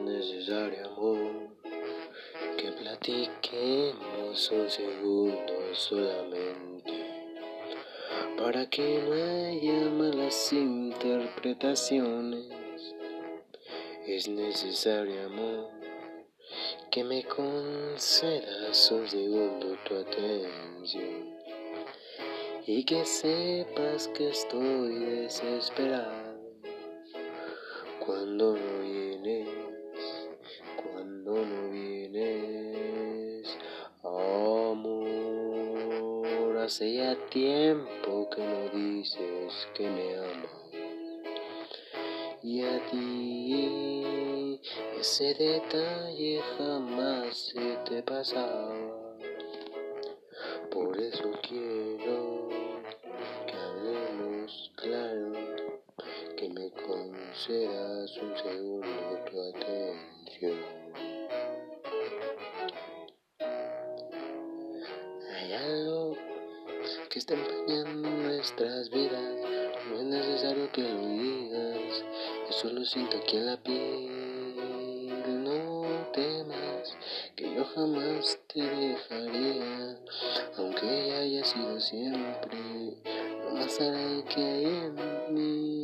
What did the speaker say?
necesario, amor, que platiquemos un segundo solamente, para que no haya malas interpretaciones. Es necesario, amor, que me concedas un segundo tu atención y que sepas que estoy desesperado cuando no vienes, amor, hace ya tiempo que no dices que me amas. Y a ti ese detalle jamás se te pasaba. Por eso quiero que hablemos claro que me concedas un segundo Que está empañando nuestras vidas, no es necesario que lo digas, eso lo siento aquí en la piel. No temas que yo jamás te dejaría, aunque ella haya sido siempre lo más sagrado que hay en mí.